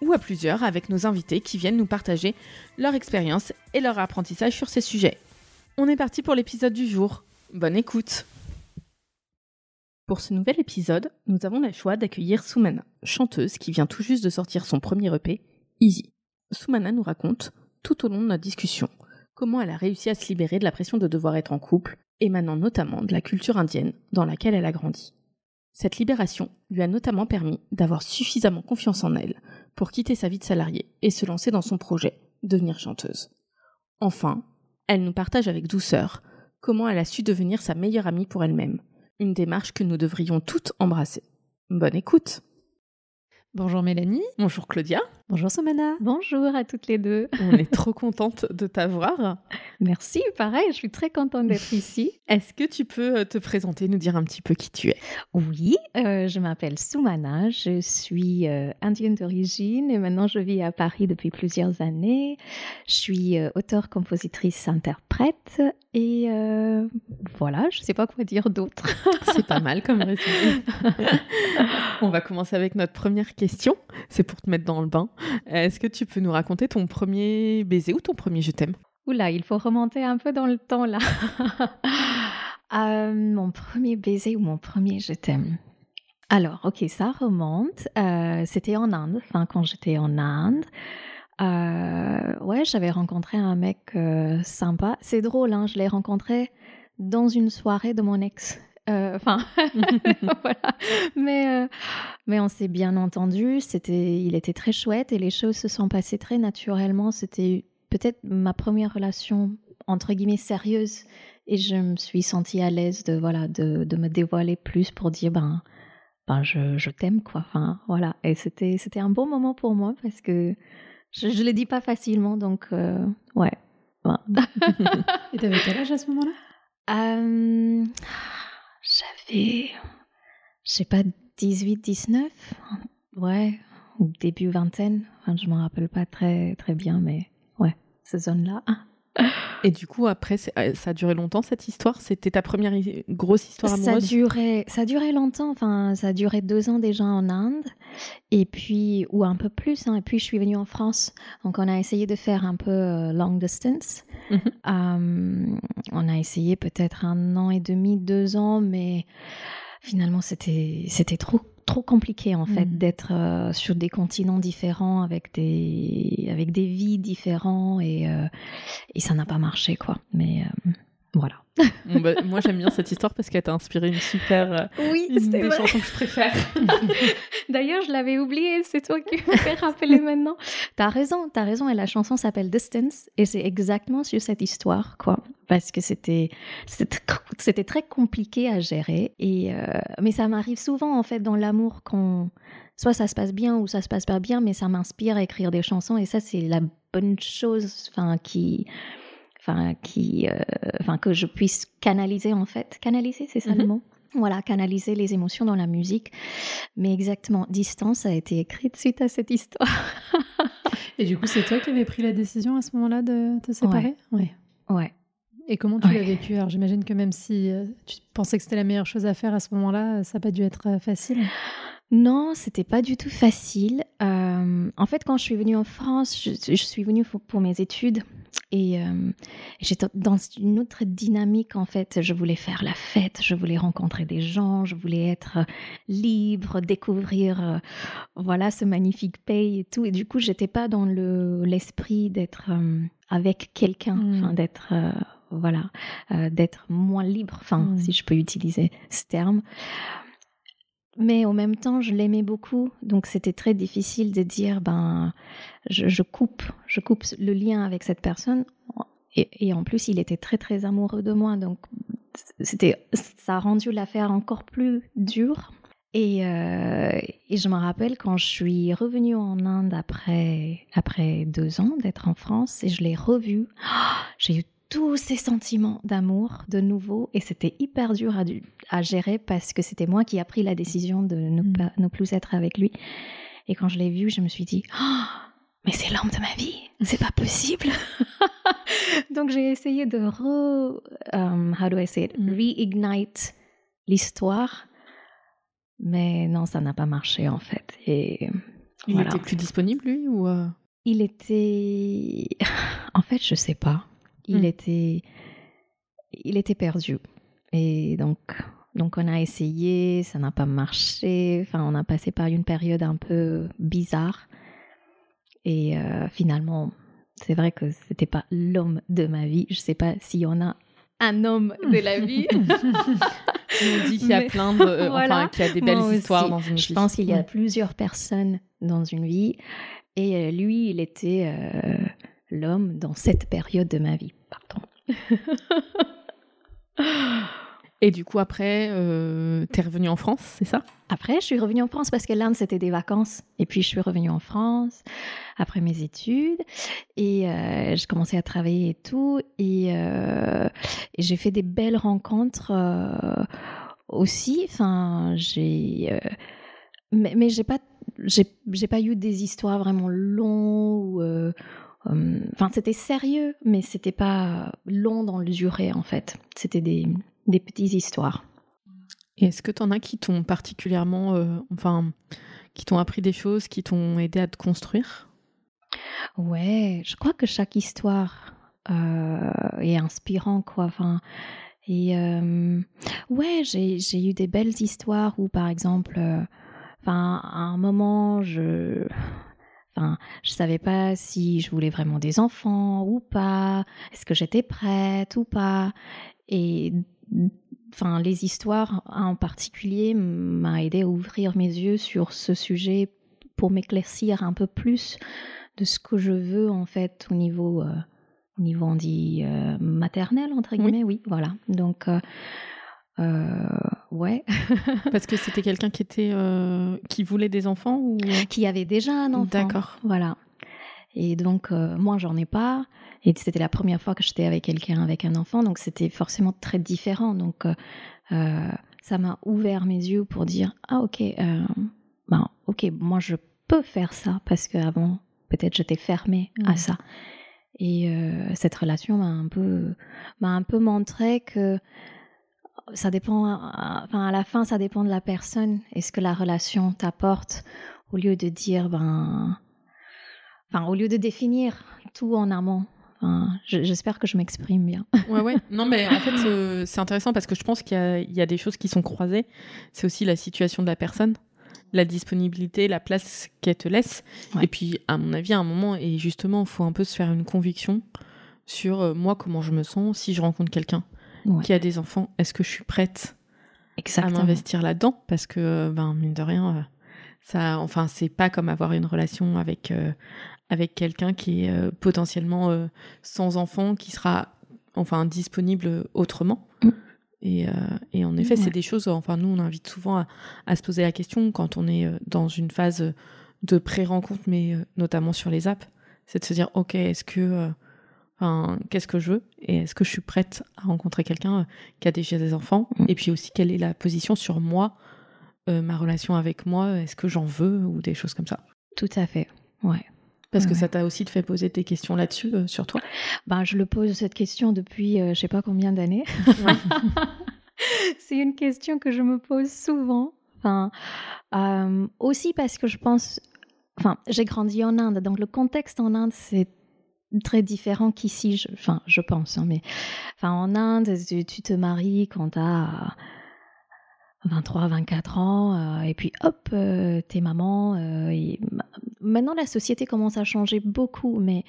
ou à plusieurs avec nos invités qui viennent nous partager leur expérience et leur apprentissage sur ces sujets. On est parti pour l'épisode du jour. Bonne écoute Pour ce nouvel épisode, nous avons le choix d'accueillir Soumana, chanteuse qui vient tout juste de sortir son premier EP, Easy. Soumana nous raconte, tout au long de notre discussion, comment elle a réussi à se libérer de la pression de devoir être en couple, émanant notamment de la culture indienne dans laquelle elle a grandi. Cette libération lui a notamment permis d'avoir suffisamment confiance en elle pour quitter sa vie de salariée et se lancer dans son projet, devenir chanteuse. Enfin, elle nous partage avec douceur comment elle a su devenir sa meilleure amie pour elle-même, une démarche que nous devrions toutes embrasser. Bonne écoute Bonjour Mélanie. Bonjour Claudia. Bonjour Somana. Bonjour à toutes les deux. On est trop contente de t'avoir. Merci, pareil, je suis très contente d'être ici. Est-ce que tu peux euh, te présenter, nous dire un petit peu qui tu es? Oui, euh, je m'appelle Soumana, je suis euh, indienne d'origine et maintenant je vis à Paris depuis plusieurs années. Je suis auteure, compositrice, interprète et voilà, je ne sais pas quoi dire d'autre. C'est pas mal comme résumé. On va commencer avec notre première question, c'est pour te mettre dans le bain. Est-ce que tu peux nous raconter ton premier baiser ou ton premier je t'aime? Oula, il faut remonter un peu dans le temps là. Euh, mon premier baiser ou mon premier je t'aime? Alors, ok, ça remonte. Euh, c'était en Inde, enfin quand j'étais en Inde. Euh, ouais, j'avais rencontré un mec sympa. C'est drôle, hein, je l'ai rencontré dans une soirée de mon ex. Enfin, voilà. Mais, mais on s'est bien entendu. C'était, il était très chouette et les choses se sont passées très naturellement. C'était peut-être ma première relation entre guillemets sérieuse et je me suis sentie à l'aise de voilà de, de, me dévoiler plus pour dire ben ben je, je t'aime quoi enfin voilà et c'était c'était un bon moment pour moi parce que je, je le dis pas facilement donc euh, ouais et t'avais quel âge à ce moment-là? Euh, j'avais je sais pas 18 19 ouais début vingtaine enfin je m'en rappelle pas très très bien mais zone-là. Et du coup, après, euh, ça a duré longtemps cette histoire? C'était ta première grosse histoire amoureuse? ça durait, ça durait longtemps. Enfin, ça a duré deux ans déjà en Inde, et puis ou un peu plus. Hein, et puis je suis venue en France. Donc on a essayé de faire un peu euh, long distance. Mhm. Euh, on a essayé peut-être un an et demi, deux ans, mais finalement c'était c'était trop trop compliqué en fait mm. d'être euh, sur des continents différents avec des avec des vies différents et euh, et ça n'a pas marché quoi mais euh, voilà. Bah, moi j'aime bien cette histoire parce qu'elle t'a inspiré une super oui une des chansons que je préfère. D'ailleurs je l'avais oublié c'est toi qui me fais rappeler maintenant. T'as raison t'as raison et la chanson s'appelle Distance et c'est exactement sur cette histoire quoi. Parce que c'était c'était très compliqué à gérer et euh, mais ça m'arrive souvent en fait dans l'amour quand soit ça se passe bien ou ça se passe pas bien mais ça m'inspire à écrire des chansons et ça c'est la bonne chose enfin qui enfin qui euh, enfin que je puisse canaliser en fait canaliser c'est ça le mm-hmm. mot? Voilà, canaliser les émotions dans la musique. Mais exactement, Distance a été écrite suite à cette histoire. Et du coup, c'est toi qui avais pris la décision à ce moment-là de te séparer? Ouais. Ouais. Et comment tu l'as vécu? Alors j'imagine que même si euh, tu pensais que c'était la meilleure chose à faire à ce moment-là, ça n'a pas dû être euh, facile. Non, c'était pas du tout facile. Euh, en fait, quand je suis venue en France, je, suis venue pour, mes études et j'étais dans une autre dynamique en fait. Je voulais faire la fête, je voulais rencontrer des gens, je voulais être libre, découvrir voilà ce magnifique pays et tout. Et du coup, j'étais pas dans le l'esprit d'être avec quelqu'un, mmh. d'être voilà, euh, d'être moins libre, enfin, mm. si je peux utiliser ce terme. Mais en même temps, je l'aimais beaucoup, donc c'était très difficile de dire, ben, je, coupe, je coupe le lien avec cette personne. Et, en plus, il était très très amoureux de moi, donc c'était, ça a rendu l'affaire encore plus dure. Et, euh, je me rappelle quand je suis revenue en Inde après, après deux ans d'être en France et je l'ai revu, j'ai eu tous ces sentiments d'amour de nouveau et c'était hyper dur à, à, gérer parce que c'était moi qui a pris la décision de ne, mm. pas, ne plus être avec lui. Et quand je l'ai vu, je me suis dit, oh, mais c'est l'homme de ma vie, c'est pas possible. Donc j'ai essayé de re, um, how do I say it, mm. reignite l'histoire, mais non, ça n'a pas marché en fait. Et il était plus disponible lui ou euh? Il était, en fait, je sais pas. Il mm. était, il était perdu. Et donc, donc on a essayé, ça n'a pas marché. Enfin, on a passé par une période un peu bizarre. Et euh, finalement, c'est vrai que c'était pas l'homme de ma vie. Je sais pas s'il y en a un homme de la vie. On dit qu'il y a plein de, euh, enfin, qu'il y a des belles histoires dans une vie. Je pense qu'il y a plusieurs personnes dans une vie. Et euh, lui, il était l'homme dans cette période de ma vie. Pardon. Et du coup, après, euh, t'es revenue en France, c'est ça? Après, je suis revenue en France parce que l'Inde, c'était des vacances. Et puis, je suis revenue en France après mes études. Et euh, j'ai commencé à travailler et tout. Et, euh, et j'ai fait des belles rencontres euh, aussi. Enfin, j'ai... Euh, mais, mais j'ai pas... J'ai pas eu des histoires vraiment longues Enfin, c'était sérieux, mais c'était pas long dans le durée, en fait. C'était des, des petites histoires. Et est-ce que tu en as qui t'ont particulièrement, euh, enfin, qui t'ont appris des choses, qui t'ont aidé à te construire? Ouais, je crois que chaque histoire euh, est inspirant, quoi. Enfin, et euh, ouais, j'ai eu des belles histoires où, par exemple, enfin, à un moment, je Enfin, je savais pas si je voulais vraiment des enfants ou pas. Est-ce que j'étais prête ou pas? Et enfin, les histoires en particulier m'ont aidé à ouvrir mes yeux sur ce sujet pour m'éclaircir un peu plus de ce que je veux en fait au niveau, euh, au niveau on dit euh, maternel entre guillemets, oui, voilà. Donc euh, euh, ouais. Parce que c'était quelqu'un qui était euh, qui voulait des enfants ou qui avait déjà un enfant. D'accord. Voilà. Et donc euh, moi j'en ai pas. Et c'était la première fois que j'étais avec quelqu'un avec un enfant, donc c'était forcément très différent. Donc ça m'a ouvert mes yeux pour dire ah ok ben ok moi je peux faire ça parce qu'avant peut-être j'étais fermée à ça. Et cette relation m'a un peu m'a un peu montré que ça dépend, enfin, à la fin, ça dépend de la personne et ce que la relation t'apporte au lieu de dire, ben, enfin, au lieu de définir tout en amont. J'espère que je m'exprime bien. Ouais, ouais. Non, mais en fait, euh, c'est intéressant parce que je pense qu'il y, y, a des choses qui sont croisées. C'est aussi la situation de la personne, la disponibilité, la place qu'elle te laisse. Et puis, à mon avis, à un moment, et justement, il faut un peu se faire une conviction sur euh, moi, comment je me sens si je rencontre quelqu'un qui a des enfants, est-ce que je suis prête à m'investir là-dedans? Parce que, ben, mine de rien, euh, ça, enfin, c'est pas comme avoir une relation avec, euh, avec quelqu'un qui est euh, potentiellement sans enfant, qui sera enfin disponible autrement. Mm. Et, et, en effet, c'est des choses, enfin, nous, on invite souvent à, à, se poser la question quand on est dans une phase de pré-rencontre, mais notamment sur les apps, c'est de se dire, OK, est-ce que qu'est-ce que je veux et est-ce que je suis prête à rencontrer quelqu'un euh, qui a déjà des enfants mm. Et puis aussi, quelle est la position sur moi, euh, ma relation avec moi Est-ce que j'en veux ou des choses comme ça? Tout à fait, ouais. Parce que ça t'a aussi fait poser des questions là-dessus, euh, sur toi? Ben, Je le pose cette question depuis je sais pas combien d'années. C'est une question que je me pose souvent. Enfin, aussi parce que je pense. Enfin, j'ai grandi en Inde, donc le contexte en Inde, c'est très différent qu'ici, je, enfin, je pense. Hein, mais enfin, en Inde, tu, te maries quand tu as 23, 24 ans, euh, et puis hop, euh, t'es maman. Euh, et, maintenant, la société commence à changer beaucoup, mais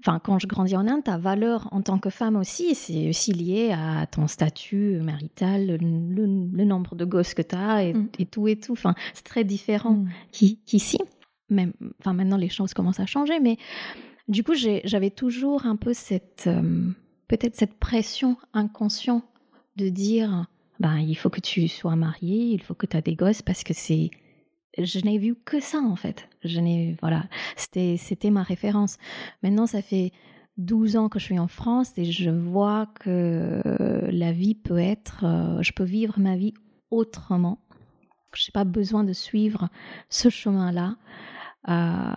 enfin, quand je grandis en Inde, ta valeur en tant que femme aussi, c'est aussi lié à ton statut marital, le, nombre de gosses que tu as et, mm. et, tout et tout. Enfin, c'est très différent mm. qu'ici. Même, enfin, maintenant, les choses commencent à changer, mais du coup, j'avais toujours un peu cette, euh, peut-être cette pression inconsciente de dire ben, il faut que tu sois marié, il faut que tu as des gosses parce que c'est je n'ai vu que ça en fait. Je n'ai voilà, c'était c'était ma référence. Maintenant ça fait 12 ans que je suis en France et je vois que la vie peut être euh, je peux vivre ma vie autrement. Je n'ai pas besoin de suivre ce chemin-là. Euh,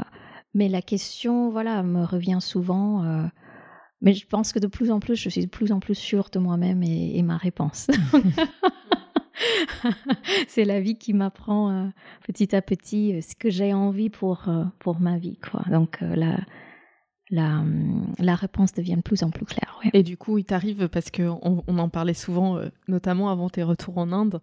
mais la question voilà me revient souvent euh, mais je pense que de plus en plus, je suis de plus en plus sûre de moi-même et, ma réponse. c'est la vie qui m'apprend euh, petit à petit euh, ce que j'ai envie pour, pour ma vie. Quoi. Donc la, la, hum, la, réponse devient de plus en plus claire. Et du coup, il t'arrive, parce qu'on on en parlait souvent, notamment avant tes retours en Inde,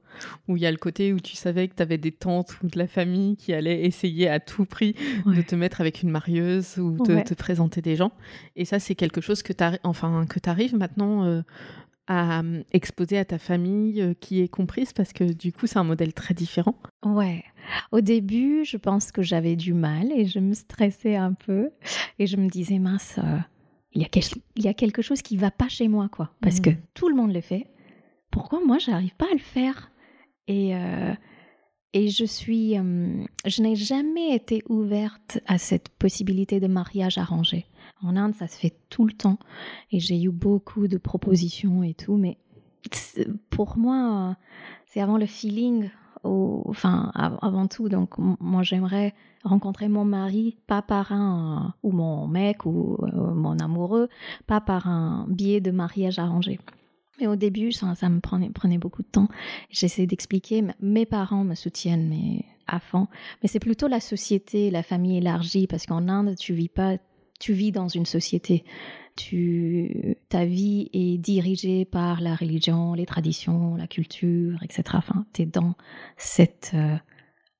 où il y a le côté où tu savais que tu avais des tantes ou de la famille qui allaient essayer à tout prix de te mettre avec une marieuse ou de te présenter des gens. Et ça, c'est quelque chose que tu enfin, arrives maintenant à hum, exposer à ta famille euh, qui est comprise parce que du coup c'est un modèle très différent Ouais. Au début, je pense que j'avais du mal et je me stressais un peu et je me disais mince, euh, il, y a il y a quelque chose qui va pas chez moi quoi parce que mmh. tout le monde le fait. Pourquoi moi j'arrive pas à le faire? Et euh, et je suis, hum, je n'ai jamais été ouverte à cette possibilité de mariage arrangé. En Inde, ça se fait tout le temps. Et j'ai eu beaucoup de propositions et tout. Mais pour moi, c'est avant le feeling, enfin, avant tout. Donc, moi, j'aimerais rencontrer mon mari, pas par un, ou mon mec, ou euh, mon amoureux, pas par un biais de mariage arrangé. Mais au début, ça, me prenait, beaucoup de temps. J'essaie d'expliquer. Mes parents me soutiennent, mais à fond. Mais c'est plutôt la société, la famille élargie, parce qu'en Inde, tu vis pas tu vis dans une société. Tu, ta vie est dirigée par la religion, les traditions, la culture, etc. Enfin, tu es dans cette, euh,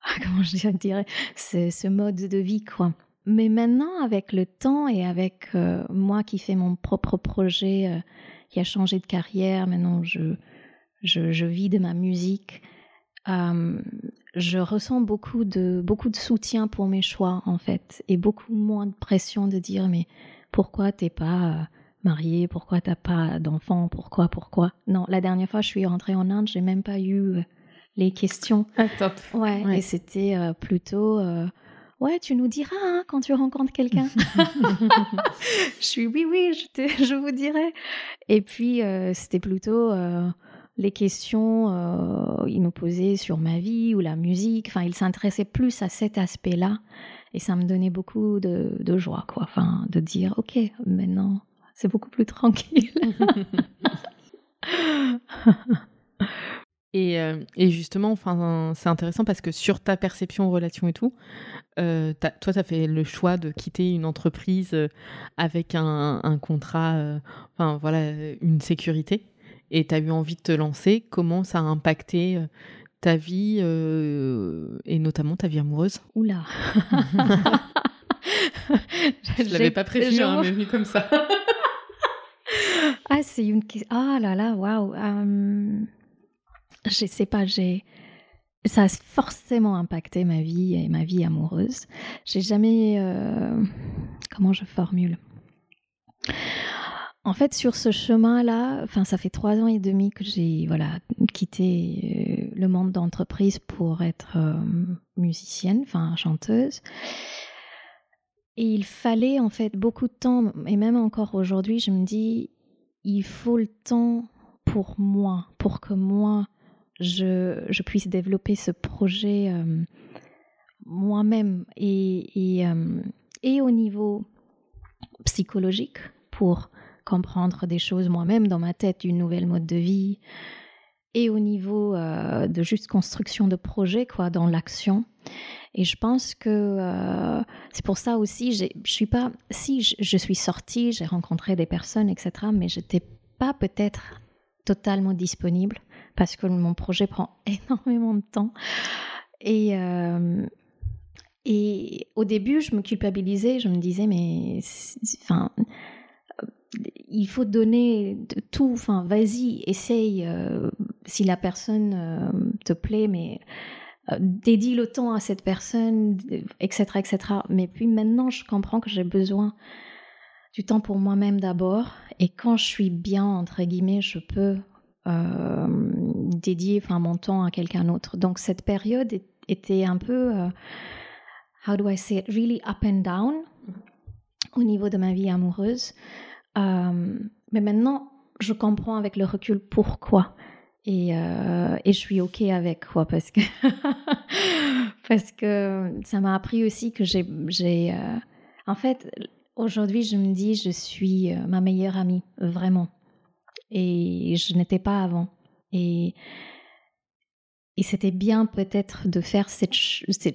comment je dirais, ce, ce, mode de vie, quoi. Mais maintenant, avec le temps et avec euh, moi qui fais mon propre projet, euh, qui a changé de carrière, maintenant je, je, je vis de ma musique, je ressens beaucoup de, beaucoup de soutien pour mes choix, en fait, et beaucoup moins de pression de dire, mais pourquoi t'es pas euh, mariée, pourquoi t'as pas d'enfant, pourquoi, pourquoi? Non, la dernière fois, je suis rentrée en Inde, j'ai même pas eu euh, les questions. Ah, top. Ouais, et c'était euh, plutôt. Ouais, tu nous diras hein, quand tu rencontres quelqu'un. je suis oui, oui, je, je vous dirai. Et puis, c'était plutôt les questions euh, il nous posait sur ma vie ou la musique. Enfin, il s'intéressait plus à cet aspect-là. Et ça me donnait beaucoup de, joie, quoi. Enfin, de dire, OK, maintenant, c'est beaucoup plus tranquille. et, euh, et, justement, enfin, c'est intéressant parce que sur ta perception, relation et tout, euh, toi, tu as fait le choix de quitter une entreprise avec un, un contrat, enfin, voilà, une sécurité et tu as eu envie de te lancer, comment ça a impacté euh, ta vie euh, et notamment ta vie amoureuse? Oula Je l'avais pas prévu, hein, mais vu comme ça. ah, c'est une question. Ah là là, waouh. Je sais pas, j'ai. Ça a forcément impacté ma vie et ma vie amoureuse. J'ai jamais. Euh, comment je formule? En fait, sur ce chemin-là, enfin, ça fait trois ans et demi que j'ai voilà quitté euh, le monde d'entreprise pour être euh, musicienne, enfin chanteuse. Et il fallait en fait beaucoup de temps, et même encore aujourd'hui, je me dis, il faut le temps pour moi, pour que moi, je, je puisse développer ce projet euh, moi-même et, et, et au niveau psychologique pour comprendre des choses moi-même dans ma tête, une nouvelle mode de vie, et au niveau euh, de juste construction de projet, quoi, dans l'action. Et je pense que euh, c'est pour ça aussi, je suis pas, si je, suis sortie, j'ai rencontré des personnes, etc., mais j'étais pas peut-être totalement disponible parce que mon projet prend énormément de temps. Et, euh, et au début, je me culpabilisais, je me disais, mais enfin, il faut donner tout, enfin, vas-y, essaye, euh, si la personne euh, te plaît, mais euh, dédie le temps à cette personne, etc., etc. Mais puis maintenant, je comprends que j'ai besoin du temps pour moi-même d'abord, et quand je suis bien, entre guillemets, je peux dédier enfin, mon temps à quelqu'un d'autre. Donc cette période était un peu, how do I say it, really up and down au niveau de ma vie amoureuse. mais maintenant, je comprends avec le recul pourquoi. Et, et je suis OK avec quoi parce que, parce que ça m'a appris aussi que j'ai... en fait, aujourd'hui, je me dis, je suis ma meilleure amie, vraiment et je n'étais pas avant. Et, et c'était bien peut-être de faire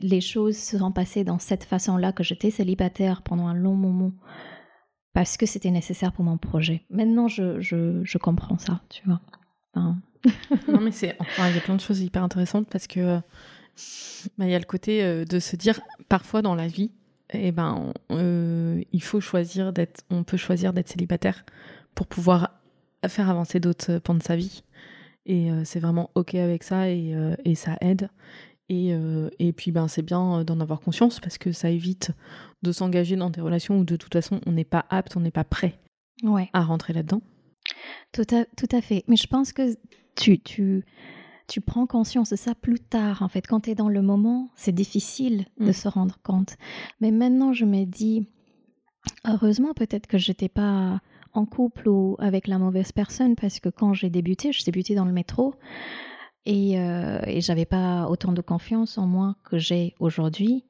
les choses se sont passées dans cette façon-là que j'étais célibataire pendant un long moment parce que c'était nécessaire pour mon projet. Maintenant, je, je, comprends ça, tu vois. non, mais c'est enfin, il y a plein de choses hyper intéressantes parce que bah, il y a le côté euh, de se dire parfois dans la vie, eh ben, euh, il faut choisir d'être, on peut choisir d'être célibataire pour pouvoir faire avancer d'autres pans de sa vie. Et euh, c'est vraiment OK avec ça et, euh, et ça aide. Et, euh, et puis ben, c'est bien d'en avoir conscience parce que ça évite de s'engager dans des relations où de toute façon on n'est pas apte, on n'est pas prêt ouais. à rentrer là-dedans. Tout à, tout à fait. Mais je pense que tu, tu, tu prends conscience de ça plus tard. En fait, quand tu es dans le moment, c'est difficile de mm. se rendre compte. Mais maintenant, je me dis, heureusement peut-être que j'étais pas en couple ou avec la mauvaise personne parce que quand j'ai débuté, je débuté dans le métro et, euh, et j'avais pas autant de confiance en moi que j'ai aujourd'hui.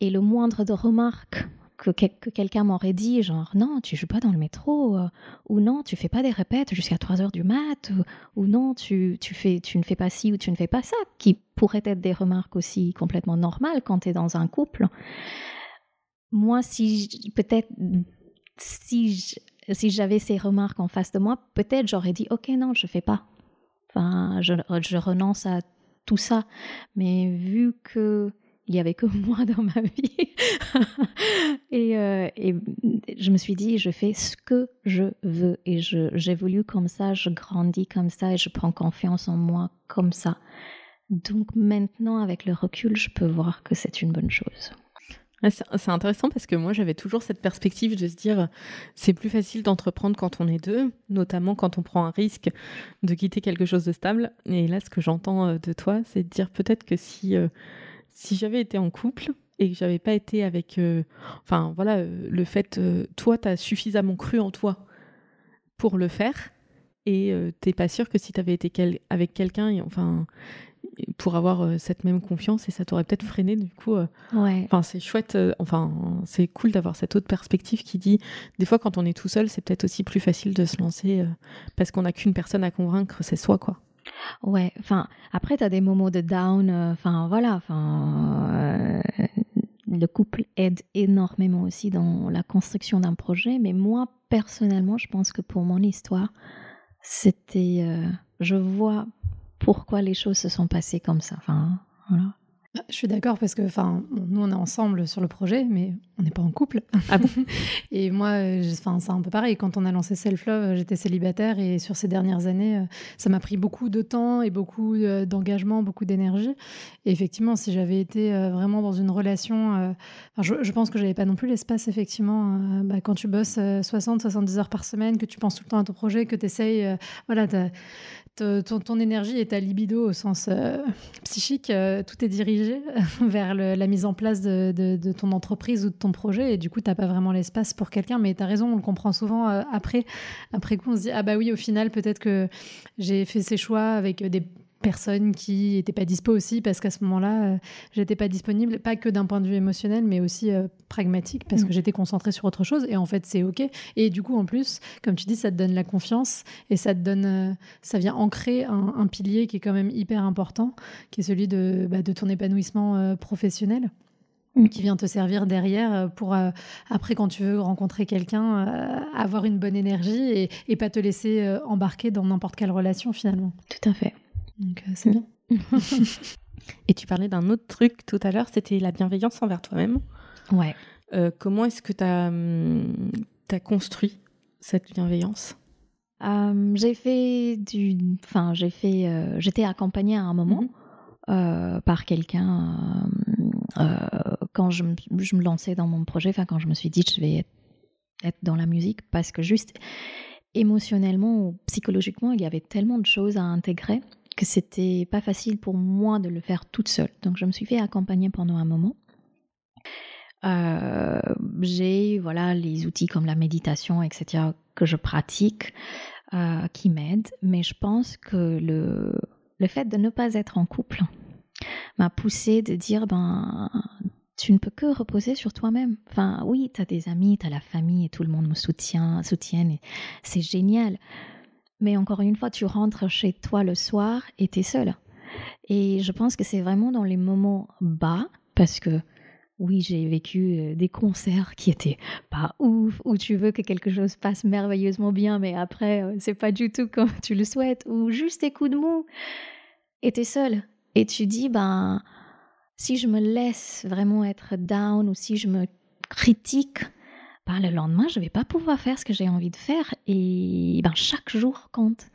Et le moindre de remarque que, quelqu'un m'aurait dit, genre non, tu joues pas dans le métro, euh, ou non, tu fais pas des répètes jusqu'à 3 heures du mat, ou, non, tu, tu, fais, tu ne fais pas ci ou tu ne fais pas ça, qui pourraient être des remarques aussi complètement normales quand tu es dans un couple. Moi, si peut-être si si j'avais ces remarques en face de moi, peut-être j'aurais dit ok non, je fais pas. Enfin, je, je renonce à tout ça. Mais vu que il y avait que moi dans ma vie, et, euh, et, je me suis dit je fais ce que je veux et j'évolue comme ça, je grandis comme ça et je prends confiance en moi comme ça. Donc maintenant, avec le recul, je peux voir que c'est une bonne chose. C'est intéressant parce que moi j'avais toujours cette perspective de se dire c'est plus facile d'entreprendre quand on est deux, notamment quand on prend un risque de quitter quelque chose de stable. Et là, ce que j'entends euh, de toi, c'est de dire peut-être que si, euh, si j'avais été en couple et que j'avais pas été avec. Euh, enfin voilà, le fait, toi, tu as suffisamment cru en toi pour le faire. Et t'es pas sûr que si tu avais été avec quelqu'un, enfin, pour avoir euh, cette même confiance et ça t'aurait peut-être freiné du coup. Euh, enfin, c'est chouette. Euh, enfin, c'est cool d'avoir cette autre perspective qui dit des fois quand on est tout seul, c'est peut-être aussi plus facile de se lancer parce qu'on n'a qu'une personne à convaincre, c'est soi quoi. Ouais. Enfin, après t'as des moments de down. Enfin voilà. Enfin. le couple aide énormément aussi dans la construction d'un projet, mais moi personnellement, je pense que pour mon histoire, c'était, je vois pourquoi les choses se sont passées comme ça. Enfin, voilà. Bah, je suis d'accord parce que, enfin, nous on est ensemble sur le projet, mais on n'est pas en couple. Ah bon et moi, enfin, c'est un peu pareil. Quand on a lancé Self Love, j'étais célibataire et sur ces dernières années, euh, ça m'a pris beaucoup de temps et beaucoup euh, d'engagement, beaucoup d'énergie. Et effectivement, si j'avais été euh, vraiment dans une relation, je, pense que j'avais pas non plus l'espace, effectivement, bah, quand tu bosses 60, 70 heures par semaine, que tu penses tout le temps à ton projet, que tu essayes, voilà, ton, énergie et ta libido au sens euh, psychique, euh, tout est dirigé vers la mise en place de, ton entreprise ou de ton projet. Et du coup, tu n'as pas vraiment l'espace pour quelqu'un. Mais tu as raison, on le comprend souvent euh, après. Après coup, on se dit, ah bah oui, au final, peut-être que j'ai fait ces choix avec des personnes qui n'étaient pas dispo aussi parce qu'à ce moment-là, euh, j'étais pas disponible, pas que d'un point de vue émotionnel, mais aussi euh, pragmatique parce que mm. j'étais concentrée sur autre chose. Et en fait, c'est ok. Et du coup, en plus, comme tu dis, ça te donne la confiance et ça te donne, euh, ça vient ancrer un, pilier qui est quand même hyper important, qui est celui de, bah, de ton épanouissement professionnel mm. qui vient te servir derrière pour après quand tu veux rencontrer quelqu'un avoir une bonne énergie et, et pas te laisser embarquer dans n'importe quelle relation finalement. Tout à fait. Donc euh, c'est bien. Et tu parlais d'un autre truc tout à l'heure, c'était la bienveillance envers toi-même. Ouais. Euh, comment est-ce que tu as, hum, as, construit cette bienveillance? Euh, J'ai fait du. Enfin, j'ai fait. J'étais accompagnée à un moment mhm. par quelqu'un quand je me, je me, lançais dans mon projet, enfin, quand je me suis dit je vais être dans la musique, parce que juste émotionnellement ou psychologiquement, il y avait tellement de choses à intégrer que c'était pas facile pour moi de le faire toute seule. Donc je me suis fait accompagner pendant un moment. Euh, j'ai voilà les outils comme la méditation, etc. que je pratique, euh, qui m'aident. Mais je pense que le le fait de ne pas être en couple m'a poussé de dire ben tu ne peux que reposer sur toi-même. Enfin, oui, tu as des amis, tu as la famille et tout le monde me soutient, soutienne et c'est génial. Mais encore une fois, tu rentres chez toi le soir et tu es seul. Et je pense que c'est vraiment dans les moments bas, parce que oui, j'ai vécu euh, des concerts qui étaient pas ouf, où tu veux que quelque chose passe merveilleusement bien, mais après, euh, c'est pas du tout comme tu le souhaites, ou juste tes coups de mou, et es seul. Et tu dis, ben, si je me laisse vraiment être down ou si je me critique, ben, le lendemain, je vais pas pouvoir faire ce que j'ai envie de faire et ben, chaque jour compte.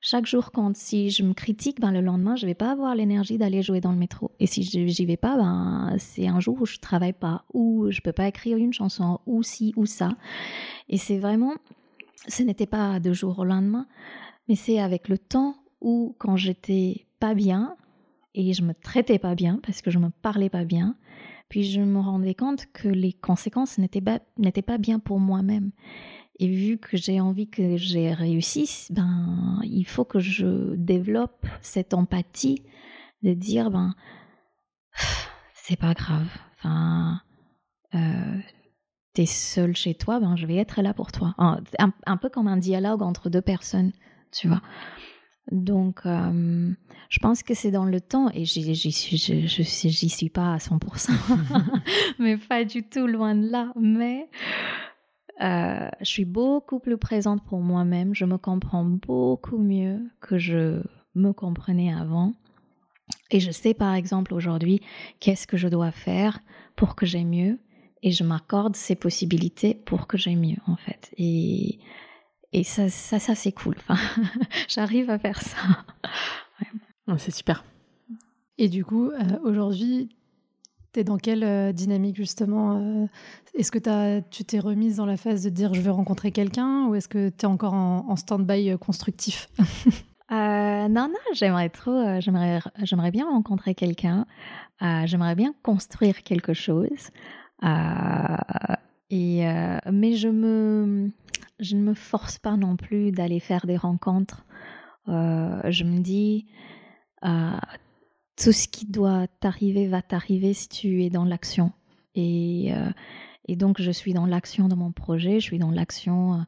Chaque jour compte. Si je me critique, ben, le lendemain, je vais pas avoir l'énergie d'aller jouer dans le métro. Et si j'y vais pas, ben, c'est un jour où je travaille pas, ou je peux pas écrire une chanson, ou ci, ou ça. Et c'est vraiment, ce n'était pas de jour au lendemain, mais c'est avec le temps où, quand j'étais pas bien, et je me traitais pas bien parce que je me parlais pas bien. Puis je me rendais compte que les conséquences n'étaient pas, pas bien pour moi-même. Et vu que j'ai envie que j'ai réussi, ben, il faut que je développe cette empathie de dire, ben, c'est pas grave. Enfin, euh, t'es seul chez toi, ben, je vais être là pour toi. Un, un, peu comme un dialogue entre deux personnes, tu vois. Donc, euh, je pense que c'est dans le temps, et j'y suis, je, j'y suis pas à 100%, mais pas du tout loin de là. Mais euh, je suis beaucoup plus présente pour moi-même, je me comprends beaucoup mieux que je me comprenais avant. Et je sais par exemple aujourd'hui qu'est-ce que je dois faire pour que j'aie mieux, et je m'accorde ces possibilités pour que j'aie mieux en fait. Et et ça, ça, ça c'est cool. Enfin, J'arrive à faire ça. c'est super. Et du coup, euh, aujourd'hui, tu es dans quelle euh, dynamique justement euh, Est-ce que tu t'es remise dans la phase de dire je veux rencontrer quelqu'un? Ou est-ce que tu es encore en, stand-by constructif? Non, non, j'aimerais trop, j'aimerais, j'aimerais bien rencontrer quelqu'un, j'aimerais bien construire quelque chose. et, mais je me, je ne me force pas non plus d'aller faire des rencontres. Euh, je me dis, euh, tout ce qui doit t'arriver va t'arriver si tu es dans l'action. Et, euh, et, donc, je suis dans l'action de mon projet, je suis dans l'action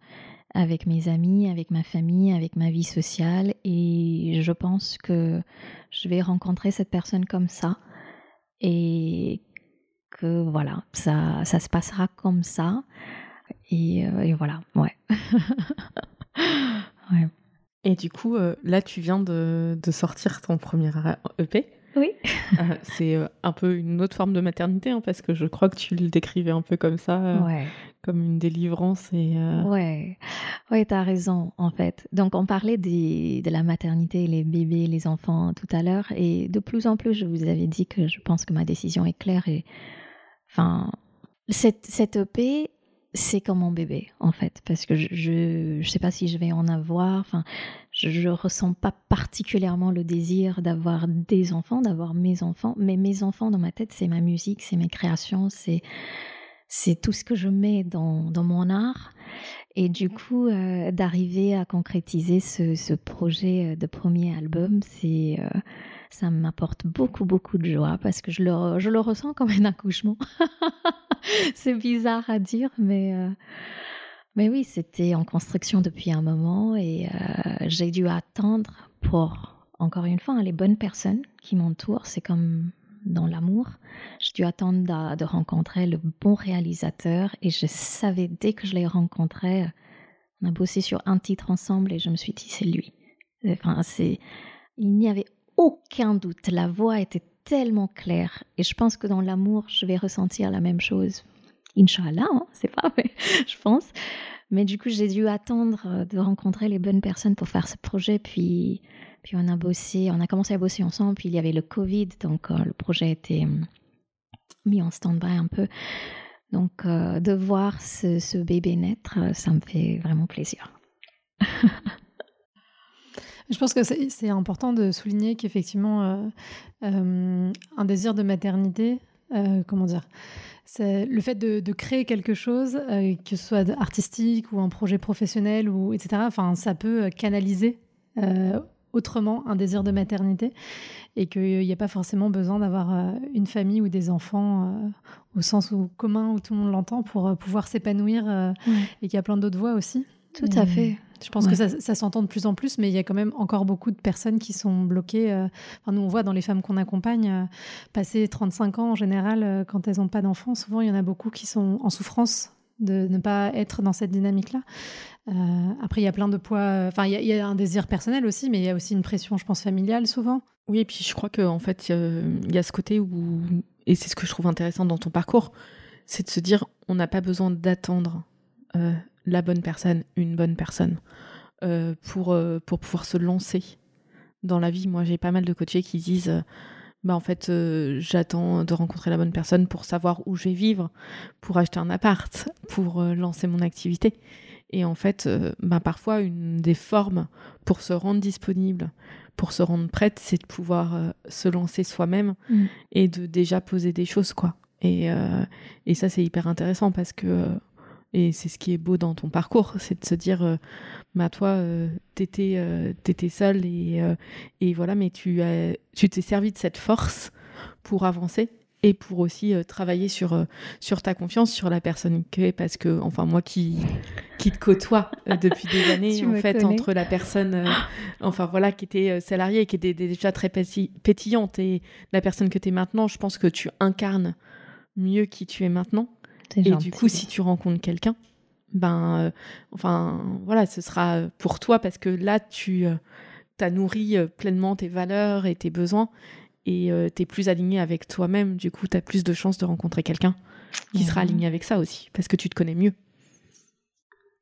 avec mes amis, avec ma famille, avec ma vie sociale. Et je pense que je vais rencontrer cette personne comme ça. Et que voilà, ça, ça se passera comme ça. Euh, et, voilà, ouais. Et du coup, euh, là, tu viens de, sortir ton premier EP. Oui. Euh, c'est un peu une autre forme de maternité, hein, parce que je crois que tu le décrivais un peu comme ça, comme une délivrance. Et, Ouais, ouais tu as raison, en fait. Donc, on parlait de la maternité, les bébés, les enfants tout à l'heure, et de plus en plus, je vous avais dit que je pense que ma décision est claire. Et, enfin, cette, cette EP, c'est comme mon bébé en fait parce que je ne sais pas si je vais en avoir enfin je, ne ressens pas particulièrement le désir d'avoir des enfants d'avoir mes enfants mais mes enfants dans ma tête c'est ma musique c'est mes créations c'est c'est tout ce que je mets dans, dans mon art. Et du coup euh, d'arriver à concrétiser ce, ce, projet de premier album c'est euh, ça m'apporte beaucoup beaucoup de joie parce que je le, je le ressens comme un accouchement. C'est bizarre à dire, mais, euh, mais oui, c'était en construction depuis un moment et euh, j'ai dû attendre pour, encore une fois, hein, les bonnes personnes qui m'entourent. C'est comme dans l'amour. J'ai dû attendre de, rencontrer le bon réalisateur et je savais dès que je l'ai rencontré, on a bossé sur un titre ensemble et je me suis dit, c'est lui. Enfin, il n'y avait aucun doute. La voix était tellement clair. Et je pense que dans l'amour, je vais ressentir la même chose. Inch'Allah, hein, c'est pas, mais je pense. Mais du coup, j'ai dû attendre euh, de rencontrer les bonnes personnes pour faire ce projet. Puis, puis on a bossé, on a commencé à bosser ensemble. Puis il y avait le Covid, donc euh, le projet été hum, mis en stand-by un peu. Donc, euh, de voir ce, bébé naître, ça me fait vraiment plaisir. Je pense que c'est important de souligner qu'effectivement, euh, euh, un désir de maternité, euh, comment dire, le fait de, créer quelque chose, que ce soit artistique ou un projet professionnel ou etc. Enfin, ça peut canaliser autrement un désir de maternité et qu'il n'y a pas forcément besoin d'avoir une famille ou des enfants au sens où, commun où tout le monde l'entend pour pouvoir s'épanouir et qu'il y a plein d'autres voies aussi. Tout à fait. Je pense que ça, s'entend de plus en plus, mais il y a quand même encore beaucoup de personnes qui sont bloquées. Euh, enfin, nous, on voit dans les femmes qu'on accompagne, euh, passer 35 ans en général, euh, quand elles n'ont pas d'enfants, souvent il y en a beaucoup qui sont en souffrance de ne pas être dans cette dynamique-là. après, il y a plein de poids. Enfin, il y, a un désir personnel aussi, mais il y a aussi une pression, je pense, familiale souvent. Oui, et puis je crois qu'en fait, il y, a ce côté où, et c'est ce que je trouve intéressant dans ton parcours, c'est de se dire, on n'a pas besoin d'attendre la bonne personne, une bonne personne, euh, pour, euh, pour pouvoir se lancer dans la vie. Moi, j'ai pas mal de coachés qui disent euh, bah en fait j'attends de rencontrer la bonne personne pour savoir où je vais vivre, pour acheter un appart, pour lancer mon activité. Et en fait, bah, parfois une des formes pour se rendre disponible, pour se rendre prête, c'est de pouvoir se lancer soi-même mmh. et de déjà poser des choses quoi. Et, et ça c'est hyper intéressant parce que et c'est ce qui est beau dans ton parcours, c'est de se dire, euh, bah toi, euh, t'étais, euh, t'étais seule et, et voilà, mais tu, as, tu t'es servi de cette force pour avancer et pour aussi travailler sur, sur ta confiance, sur la personne que es, parce que, enfin, moi qui, qui te côtoie depuis des années, en fait, entre la personne, enfin voilà, qui était salariée, qui était déjà très pétillante et la personne que tu es maintenant, je pense que tu incarnes mieux qui tu es maintenant. Et du coup, si tu rencontres quelqu'un, ben, euh, enfin, voilà, ce sera pour toi parce que là, tu euh, as nourri euh, pleinement tes valeurs et tes besoins et tu es plus aligné avec toi-même. Du coup, tu as plus de chances de rencontrer quelqu'un qui sera aligné avec ça aussi parce que tu te connais mieux.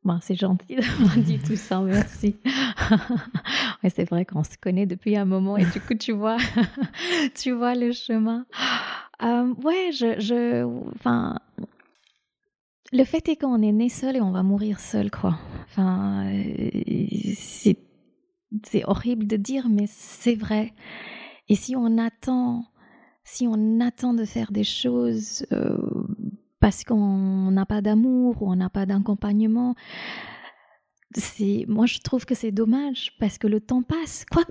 Bon, c'est gentil d'avoir dit tout ça, merci. ouais, c'est vrai qu'on se connaît depuis un moment et du coup, tu vois, tu vois le chemin. ouais, je, je, enfin, le fait est qu'on est né seul et on va mourir seul, quoi. Enfin, c'est, horrible de dire, mais c'est vrai. Et si on attend, si on attend de faire des choses euh, parce qu'on n'a pas d'amour ou on n'a pas d'accompagnement, c'est, moi je trouve que c'est dommage parce que le temps passe. Quoi,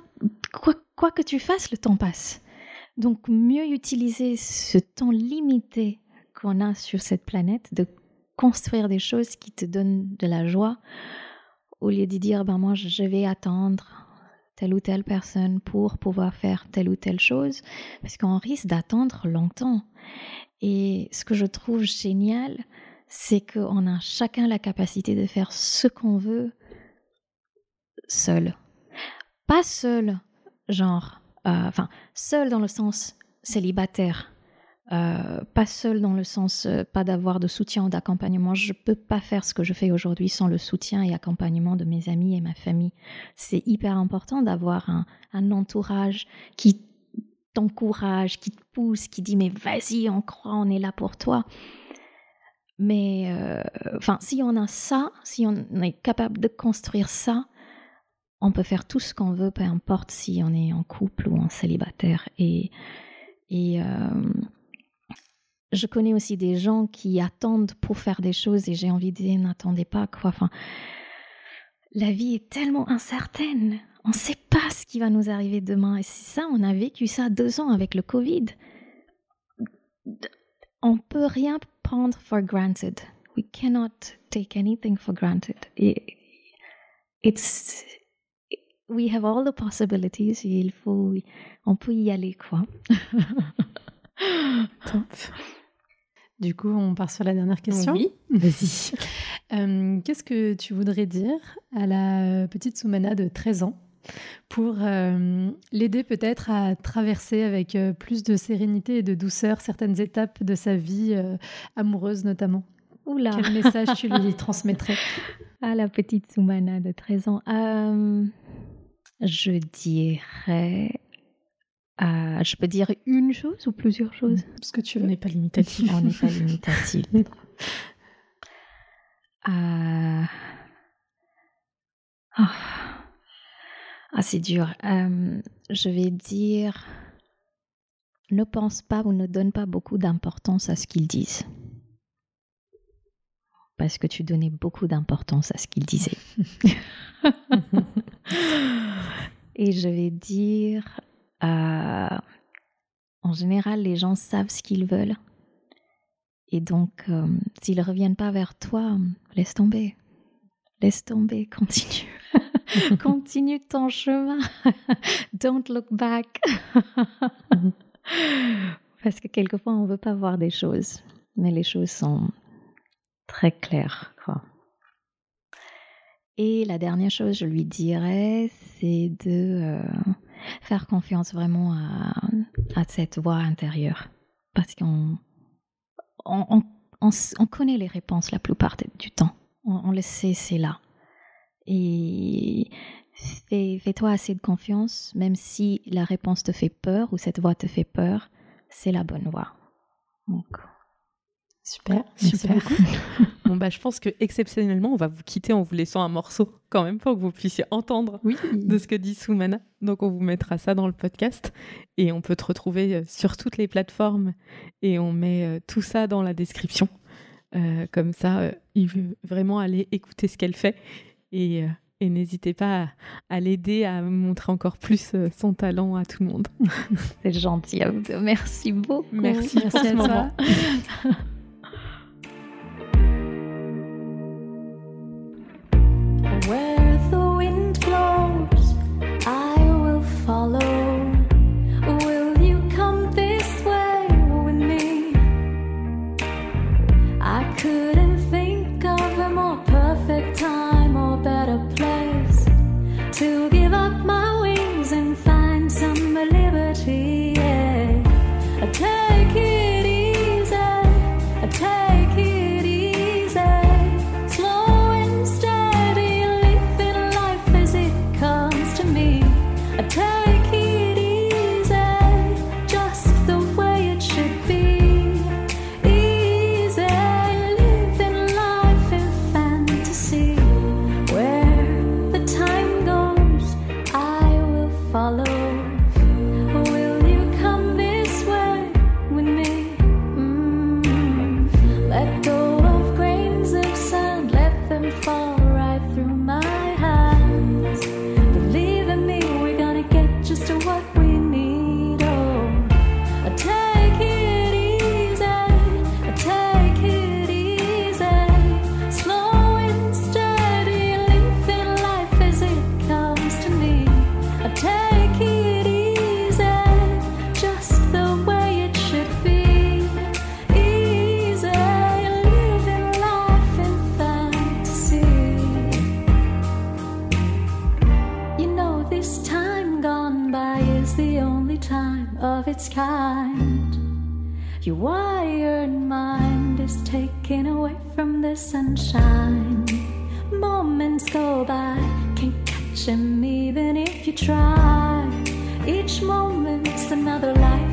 quoi, quoi que tu fasses, le temps passe. Donc mieux utiliser ce temps limité qu'on a sur cette planète de construire des choses qui te donnent de la joie au lieu de dire ben moi je vais attendre telle ou telle personne pour pouvoir faire telle ou telle chose parce qu'on risque d'attendre longtemps. Et ce que je trouve génial c'est qu'on a chacun la capacité de faire ce qu'on veut seul. Pas seul genre euh, enfin seul dans le sens célibataire euh, pas seul dans le sens euh, pas d'avoir de soutien ou d'accompagnement. Je ne peux pas faire ce que je fais aujourd'hui sans le soutien et accompagnement de mes amis et ma famille. C'est hyper important d'avoir un, entourage qui t'encourage, qui te pousse, qui dit mais vas-y, on croit, on est là pour toi. Mais euh, enfin, si on a ça, si on est capable de construire ça, on peut faire tout ce qu'on veut, peu importe si on est en couple ou en célibataire. Et, je connais aussi des gens qui attendent pour faire des choses et j'ai envie de dire n'attendez pas quoi. Enfin, la vie est tellement incertaine. On ne sait pas ce qui va nous arriver demain. Et c'est ça, on a vécu ça deux ans avec le Covid. On peut rien prendre for granted. We cannot take anything for granted. It's, we have all the possibilities. il faut, on peut y aller quoi. Du coup, on part sur la dernière question. Oui, vas-y. Euh, qu'est-ce que tu voudrais dire à la petite Soumana de 13 ans pour euh, l'aider peut-être à traverser avec euh, plus de sérénité et de douceur certaines étapes de sa vie amoureuse notamment? Oula. Quel message tu lui transmettrais? À la petite Soumana de 13 ans. je dirais euh, je peux dire une chose ou plusieurs choses? Ce que tu veux. n'est pas limitatif. On n'est pas limitatif. euh... Ah c'est dur. Euh, je vais dire, ne pense pas ou ne donne pas beaucoup d'importance à ce qu'ils disent. Parce que tu donnais beaucoup d'importance à ce qu'ils disaient. Et je vais dire, euh, en général, les gens savent ce qu'ils veulent. Et donc, euh, s'ils ne reviennent pas vers toi, laisse tomber. Laisse tomber, continue. continue ton chemin. Don't look back. Parce que quelquefois, on ne veut pas voir des choses. Mais les choses sont très claires. Quoi. Et la dernière chose, je lui dirais, c'est de euh, faire confiance vraiment à, à, cette voix intérieure. Parce qu'on on, on, on, connaît les réponses la plupart du temps. On, le sait, c'est là. Et fais-toi assez de confiance, même si la réponse te fait peur ou cette voix te fait peur, c'est la bonne voie. Donc, Super, super. bon bah je pense que exceptionnellement on va vous quitter en vous laissant un morceau quand même pour que vous puissiez entendre oui. de ce que dit Soumana. Donc on vous mettra ça dans le podcast et on peut te retrouver euh, sur toutes les plateformes et on met euh, tout ça dans la description. Euh, comme ça, euh, il veut vraiment aller écouter ce qu'elle fait et, euh, et n'hésitez pas à, à l'aider à montrer encore plus euh, son talent à tout le monde. C'est gentil à vous. Merci beaucoup. Merci, Merci pour ce moment. Take it is taken away from the sunshine. Moments go by, can't catch catch 'em even if you try. Each moment's another lifetime.